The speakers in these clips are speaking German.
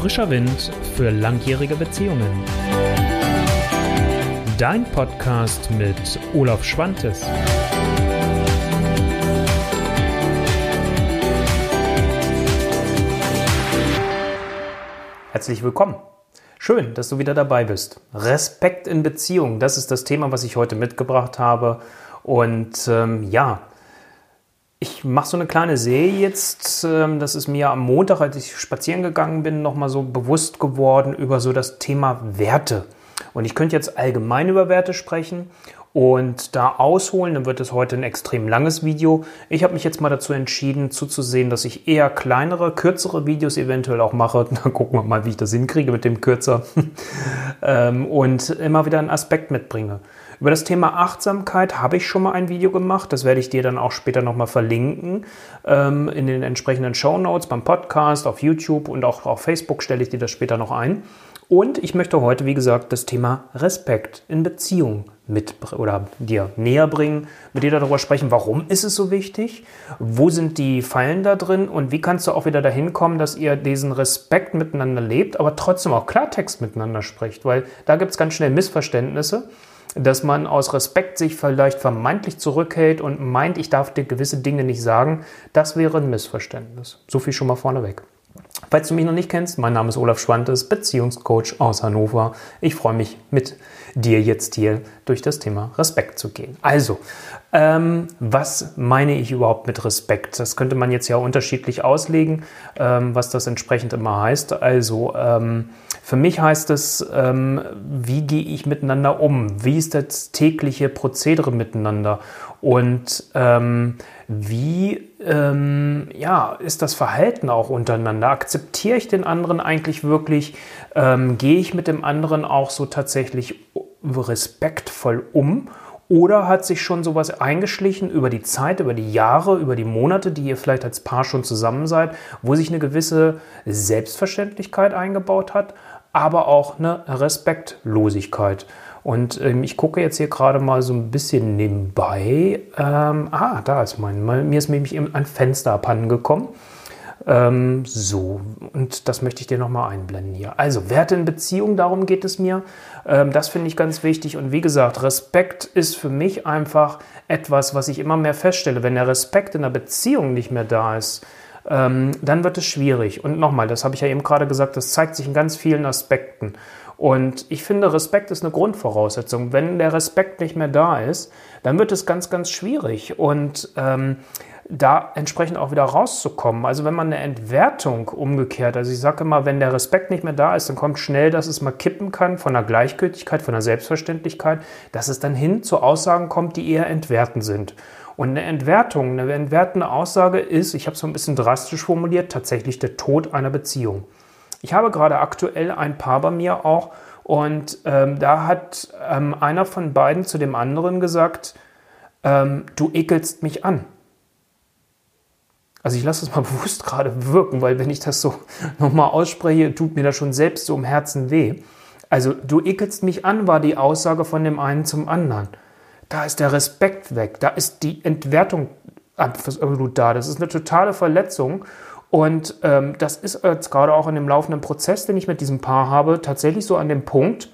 Frischer Wind für langjährige Beziehungen. Dein Podcast mit Olaf Schwantes. Herzlich willkommen. Schön, dass du wieder dabei bist. Respekt in Beziehung, das ist das Thema, was ich heute mitgebracht habe. Und ähm, ja, ich mache so eine kleine Serie jetzt. Ähm, das ist mir am Montag, als ich spazieren gegangen bin, nochmal so bewusst geworden über so das Thema Werte. Und ich könnte jetzt allgemein über Werte sprechen und da ausholen, dann wird es heute ein extrem langes Video. Ich habe mich jetzt mal dazu entschieden, zuzusehen, dass ich eher kleinere, kürzere Videos eventuell auch mache. Dann gucken wir mal, wie ich das hinkriege mit dem kürzer. Ähm, und immer wieder einen Aspekt mitbringe. Über das Thema Achtsamkeit habe ich schon mal ein Video gemacht. Das werde ich dir dann auch später nochmal verlinken. Ähm, in den entsprechenden Show Notes beim Podcast, auf YouTube und auch auf Facebook stelle ich dir das später noch ein. Und ich möchte heute, wie gesagt, das Thema Respekt in Beziehung mit oder dir näher bringen, mit dir darüber sprechen, warum ist es so wichtig, wo sind die Fallen da drin und wie kannst du auch wieder dahin kommen, dass ihr diesen Respekt miteinander lebt, aber trotzdem auch Klartext miteinander spricht, weil da gibt es ganz schnell Missverständnisse dass man aus Respekt sich vielleicht vermeintlich zurückhält und meint, ich darf dir gewisse Dinge nicht sagen, das wäre ein Missverständnis. So viel schon mal vorneweg. Falls du mich noch nicht kennst, mein Name ist Olaf Schwantes, Beziehungscoach aus Hannover. Ich freue mich mit dir jetzt hier durch das Thema Respekt zu gehen. Also, ähm, was meine ich überhaupt mit Respekt? Das könnte man jetzt ja unterschiedlich auslegen, ähm, was das entsprechend immer heißt. Also, ähm, für mich heißt es, ähm, wie gehe ich miteinander um? Wie ist das tägliche Prozedere miteinander? Und ähm, wie ähm, ja, ist das Verhalten auch untereinander? Akzeptiere ich den anderen eigentlich wirklich? Ähm, gehe ich mit dem anderen auch so tatsächlich respektvoll um? Oder hat sich schon sowas eingeschlichen über die Zeit, über die Jahre, über die Monate, die ihr vielleicht als Paar schon zusammen seid, wo sich eine gewisse Selbstverständlichkeit eingebaut hat, aber auch eine Respektlosigkeit? Und ähm, ich gucke jetzt hier gerade mal so ein bisschen nebenbei. Ähm, ah, da ist mein. Mir ist nämlich ein Fenster abhanden gekommen. Ähm, so, und das möchte ich dir nochmal einblenden hier. Also, Werte in Beziehung, darum geht es mir. Ähm, das finde ich ganz wichtig. Und wie gesagt, Respekt ist für mich einfach etwas, was ich immer mehr feststelle. Wenn der Respekt in der Beziehung nicht mehr da ist, ähm, dann wird es schwierig. Und nochmal, das habe ich ja eben gerade gesagt, das zeigt sich in ganz vielen Aspekten. Und ich finde, Respekt ist eine Grundvoraussetzung. Wenn der Respekt nicht mehr da ist, dann wird es ganz, ganz schwierig. Und ähm, da entsprechend auch wieder rauszukommen. Also wenn man eine Entwertung umgekehrt, also ich sage immer, wenn der Respekt nicht mehr da ist, dann kommt schnell, dass es mal kippen kann von der Gleichgültigkeit, von der Selbstverständlichkeit, dass es dann hin zu Aussagen kommt, die eher entwerten sind. Und eine Entwertung, eine entwertende Aussage ist, ich habe es so ein bisschen drastisch formuliert, tatsächlich der Tod einer Beziehung. Ich habe gerade aktuell ein Paar bei mir auch und ähm, da hat ähm, einer von beiden zu dem anderen gesagt, ähm, du ekelst mich an. Also ich lasse es mal bewusst gerade wirken, weil wenn ich das so nochmal ausspreche, tut mir das schon selbst so im Herzen weh. Also du ekelst mich an, war die Aussage von dem einen zum anderen. Da ist der Respekt weg, da ist die Entwertung absolut da. Das ist eine totale Verletzung. Und ähm, das ist jetzt gerade auch in dem laufenden Prozess, den ich mit diesem Paar habe, tatsächlich so an dem Punkt,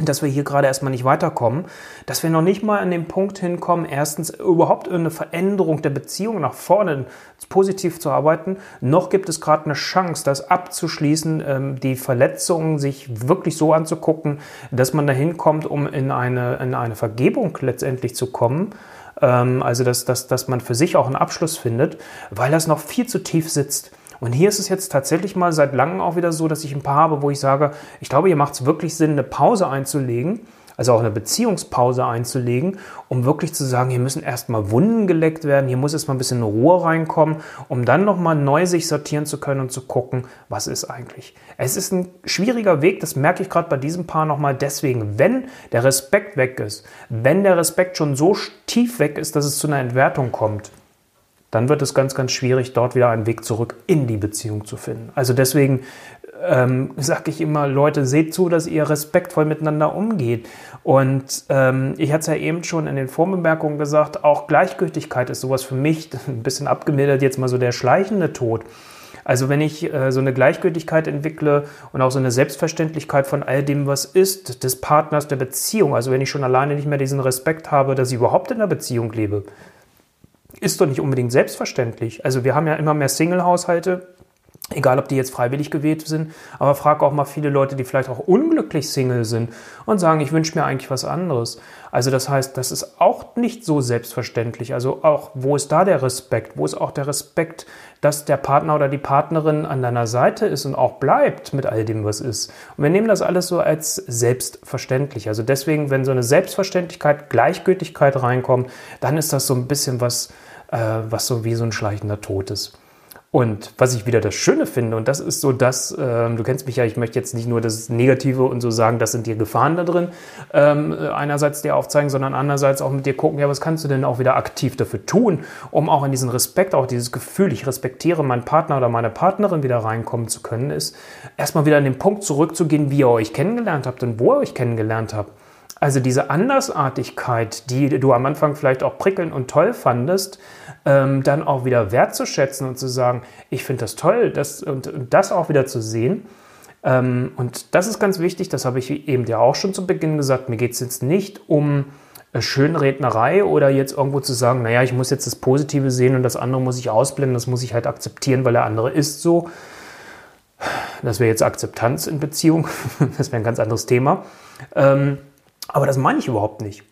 dass wir hier gerade erstmal nicht weiterkommen, dass wir noch nicht mal an den Punkt hinkommen, erstens überhaupt eine Veränderung der Beziehung nach vorne positiv zu arbeiten, noch gibt es gerade eine Chance, das abzuschließen, ähm, die Verletzungen sich wirklich so anzugucken, dass man dahin kommt, um in eine, in eine Vergebung letztendlich zu kommen ähm, also dass, dass, dass man für sich auch einen Abschluss findet, weil das noch viel zu tief sitzt. Und hier ist es jetzt tatsächlich mal seit langem auch wieder so, dass ich ein paar habe, wo ich sage, ich glaube, hier macht es wirklich Sinn, eine Pause einzulegen, also auch eine Beziehungspause einzulegen, um wirklich zu sagen, hier müssen erstmal Wunden geleckt werden, hier muss erstmal ein bisschen Ruhe reinkommen, um dann nochmal neu sich sortieren zu können und zu gucken, was ist eigentlich. Es ist ein schwieriger Weg, das merke ich gerade bei diesem Paar nochmal deswegen, wenn der Respekt weg ist, wenn der Respekt schon so tief weg ist, dass es zu einer Entwertung kommt, dann wird es ganz, ganz schwierig, dort wieder einen Weg zurück in die Beziehung zu finden. Also deswegen ähm, sage ich immer, Leute, seht zu, dass ihr respektvoll miteinander umgeht. Und ähm, ich hatte es ja eben schon in den Vorbemerkungen gesagt, auch Gleichgültigkeit ist sowas für mich, ein bisschen abgemildert jetzt mal so der schleichende Tod. Also wenn ich äh, so eine Gleichgültigkeit entwickle und auch so eine Selbstverständlichkeit von all dem, was ist, des Partners, der Beziehung, also wenn ich schon alleine nicht mehr diesen Respekt habe, dass ich überhaupt in einer Beziehung lebe, ist doch nicht unbedingt selbstverständlich. Also wir haben ja immer mehr Single-Haushalte, Egal, ob die jetzt freiwillig gewählt sind, aber frag auch mal viele Leute, die vielleicht auch unglücklich Single sind und sagen, ich wünsche mir eigentlich was anderes. Also das heißt, das ist auch nicht so selbstverständlich. Also auch, wo ist da der Respekt? Wo ist auch der Respekt, dass der Partner oder die Partnerin an deiner Seite ist und auch bleibt mit all dem, was ist? Und wir nehmen das alles so als selbstverständlich. Also deswegen, wenn so eine Selbstverständlichkeit, Gleichgültigkeit reinkommt, dann ist das so ein bisschen was, äh, was so wie so ein schleichender Tod ist. Und was ich wieder das Schöne finde, und das ist so das, ähm, du kennst mich ja, ich möchte jetzt nicht nur das Negative und so sagen, das sind die Gefahren da drin, ähm, einerseits dir aufzeigen, sondern andererseits auch mit dir gucken, ja, was kannst du denn auch wieder aktiv dafür tun, um auch in diesen Respekt, auch dieses Gefühl, ich respektiere meinen Partner oder meine Partnerin wieder reinkommen zu können, ist erstmal wieder an den Punkt zurückzugehen, wie ihr euch kennengelernt habt und wo ihr euch kennengelernt habt. Also diese Andersartigkeit, die du am Anfang vielleicht auch prickelnd und toll fandest, ähm, dann auch wieder wertzuschätzen und zu sagen, ich finde das toll das, und, und, das auch wieder zu sehen. Ähm, und das ist ganz wichtig, das habe ich eben ja auch schon zu Beginn gesagt, mir geht es jetzt nicht um äh, Schönrednerei oder jetzt irgendwo zu sagen, naja, ich muss jetzt das Positive sehen und das andere muss ich ausblenden, das muss ich halt akzeptieren, weil der andere ist so. Das wäre jetzt Akzeptanz in Beziehung, das wäre ein ganz anderes Thema. Ähm, aber das meine ich überhaupt nicht.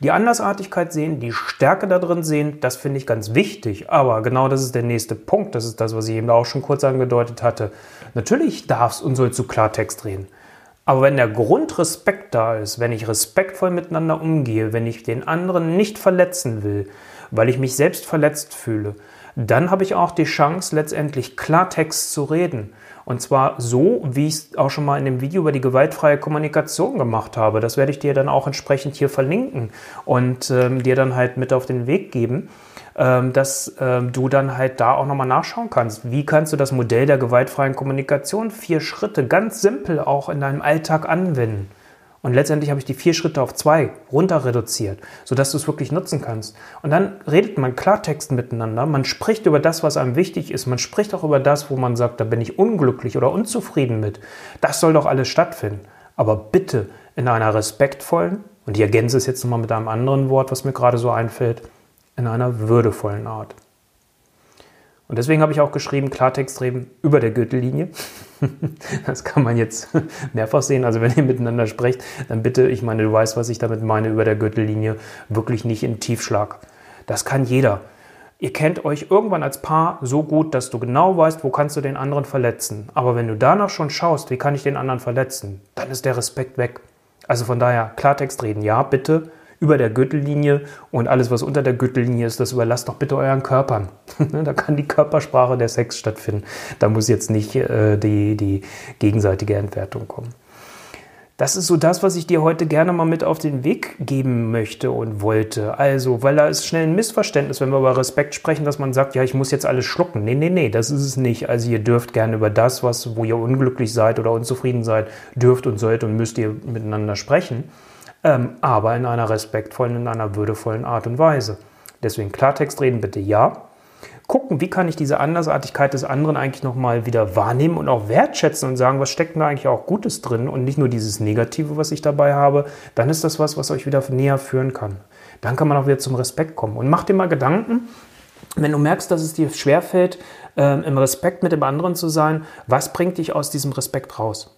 Die Andersartigkeit sehen, die Stärke da drin sehen, das finde ich ganz wichtig. Aber genau das ist der nächste Punkt. Das ist das, was ich eben auch schon kurz angedeutet hatte. Natürlich darfst und sollst du Klartext reden. Aber wenn der Grundrespekt da ist, wenn ich respektvoll miteinander umgehe, wenn ich den anderen nicht verletzen will, weil ich mich selbst verletzt fühle, dann habe ich auch die Chance, letztendlich Klartext zu reden. Und zwar so, wie ich es auch schon mal in dem Video über die gewaltfreie Kommunikation gemacht habe. Das werde ich dir dann auch entsprechend hier verlinken und ähm, dir dann halt mit auf den Weg geben, ähm, dass ähm, du dann halt da auch nochmal nachschauen kannst. Wie kannst du das Modell der gewaltfreien Kommunikation, vier Schritte, ganz simpel auch in deinem Alltag anwenden? Und letztendlich habe ich die vier Schritte auf zwei runter reduziert, sodass du es wirklich nutzen kannst. Und dann redet man Klartext miteinander, man spricht über das, was einem wichtig ist, man spricht auch über das, wo man sagt, da bin ich unglücklich oder unzufrieden mit. Das soll doch alles stattfinden. Aber bitte in einer respektvollen, und ich ergänze es jetzt nochmal mit einem anderen Wort, was mir gerade so einfällt, in einer würdevollen Art. Und deswegen habe ich auch geschrieben, Klartext reden über der Gürtellinie. Das kann man jetzt mehrfach sehen. Also wenn ihr miteinander sprecht, dann bitte, ich meine, du weißt, was ich damit meine, über der Gürtellinie, wirklich nicht in Tiefschlag. Das kann jeder. Ihr kennt euch irgendwann als Paar so gut, dass du genau weißt, wo kannst du den anderen verletzen. Aber wenn du danach schon schaust, wie kann ich den anderen verletzen, dann ist der Respekt weg. Also von daher, Klartext reden, ja, bitte, über der Gürtellinie und alles, was unter der Gürtellinie ist, das überlasst doch bitte euren Körpern. da kann die Körpersprache der Sex stattfinden. Da muss jetzt nicht äh, die, die gegenseitige Entwertung kommen. Das ist so das, was ich dir heute gerne mal mit auf den Weg geben möchte und wollte. Also, weil da ist schnell ein Missverständnis, wenn wir über Respekt sprechen, dass man sagt, ja, ich muss jetzt alles schlucken. Nee, nee, nee, das ist es nicht. Also, ihr dürft gerne über das, was, wo ihr unglücklich seid oder unzufrieden seid, dürft und sollt und müsst ihr miteinander sprechen ähm, aber in einer respektvollen, in einer würdevollen Art und Weise. Deswegen Klartext reden bitte ja. Gucken, wie kann ich diese Andersartigkeit des anderen eigentlich nochmal wieder wahrnehmen und auch wertschätzen und sagen, was steckt da eigentlich auch Gutes drin und nicht nur dieses Negative, was ich dabei habe, dann ist das was, was euch wieder näher führen kann. Dann kann man auch wieder zum Respekt kommen. Und mach dir mal Gedanken, wenn du merkst, dass es dir schwerfällt, äh, im Respekt mit dem anderen zu sein, was bringt dich aus diesem Respekt raus?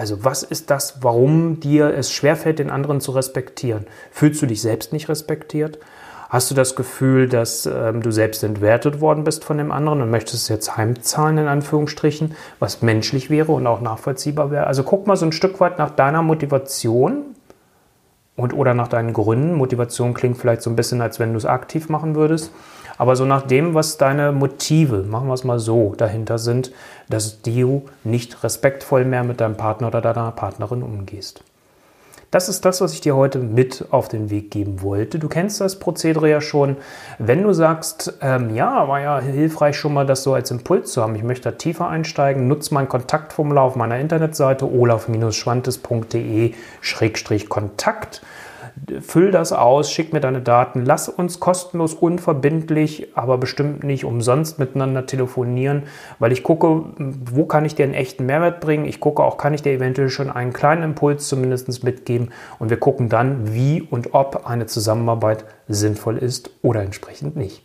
Also was ist das, warum dir es schwerfällt, den anderen zu respektieren? Fühlst du dich selbst nicht respektiert? Hast du das Gefühl, dass ähm, du selbst entwertet worden bist von dem anderen und möchtest es jetzt heimzahlen, in Anführungsstrichen, was menschlich wäre und auch nachvollziehbar wäre? Also guck mal so ein Stück weit nach deiner Motivation und oder nach deinen Gründen. Motivation klingt vielleicht so ein bisschen, als wenn du es aktiv machen würdest. Aber so nach dem, was deine Motive, machen wir es mal so, dahinter sind, dass du nicht respektvoll mehr mit deinem Partner oder deiner Partnerin umgehst. Das ist das, was ich dir heute mit auf den Weg geben wollte. Du kennst das Prozedere ja schon. Wenn du sagst, ähm, ja, war ja hilfreich schon mal das so als Impuls zu haben, ich möchte da tiefer einsteigen, nutze mein Kontaktformular auf meiner Internetseite olaf-schwantes.de-kontakt. Füll das aus, schick mir deine Daten, lass uns kostenlos, unverbindlich, aber bestimmt nicht umsonst miteinander telefonieren, weil ich gucke, wo kann ich dir einen echten Mehrwert bringen. Ich gucke auch, kann ich dir eventuell schon einen kleinen Impuls zumindest mitgeben und wir gucken dann, wie und ob eine Zusammenarbeit sinnvoll ist oder entsprechend nicht.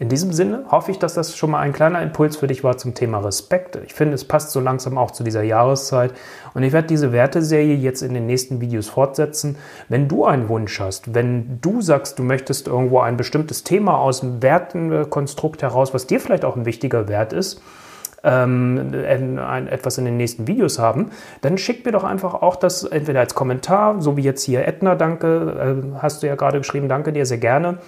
In diesem Sinne hoffe ich, dass das schon mal ein kleiner Impuls für dich war zum Thema Respekt. Ich finde, es passt so langsam auch zu dieser Jahreszeit. Und ich werde diese Werteserie jetzt in den nächsten Videos fortsetzen. Wenn du einen Wunsch hast, wenn du sagst, du möchtest irgendwo ein bestimmtes Thema aus dem Wertenkonstrukt heraus, was dir vielleicht auch ein wichtiger Wert ist, ähm, etwas in den nächsten Videos haben, dann schick mir doch einfach auch das entweder als Kommentar, so wie jetzt hier Edna, danke, äh, hast du ja gerade geschrieben, danke dir sehr gerne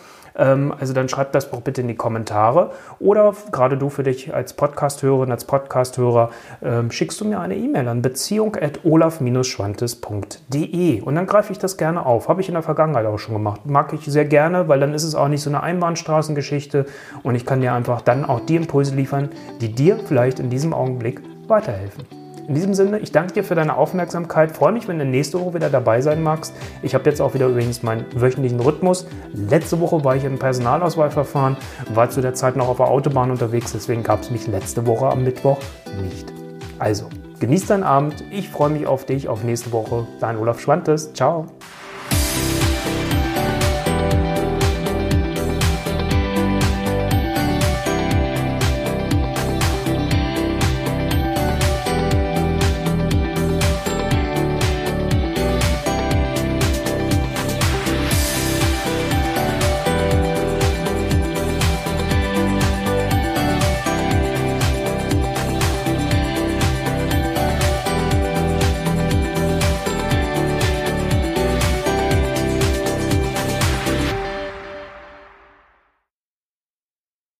also dann schreib das doch bitte in die Kommentare. Oder gerade du für dich als Podcast-Hörerin, als Podcast-Hörer, ähm, schickst du mir eine E-Mail an beziehung.olaf-schwantes.de und dann greife ich das gerne auf. Habe ich in der Vergangenheit auch schon gemacht. Mag ich sehr gerne, weil dann ist es auch nicht so eine Einbahnstraßengeschichte und ich kann dir einfach dann auch die Impulse liefern, die dir vielleicht in diesem Augenblick weiterhelfen. In diesem Sinne, ich danke dir für deine Aufmerksamkeit. Freue mich, wenn du nächste Woche wieder dabei sein magst. Ich habe jetzt auch wieder übrigens meinen wöchentlichen Rhythmus. Letzte Woche war ich im Personalauswahlverfahren, war zu der Zeit noch auf der Autobahn unterwegs, deswegen gab es mich letzte Woche am Mittwoch nicht. Also, genieß deinen Abend. Ich freue mich auf dich, auf nächste Woche. Dein Olaf Schwantes. Ciao.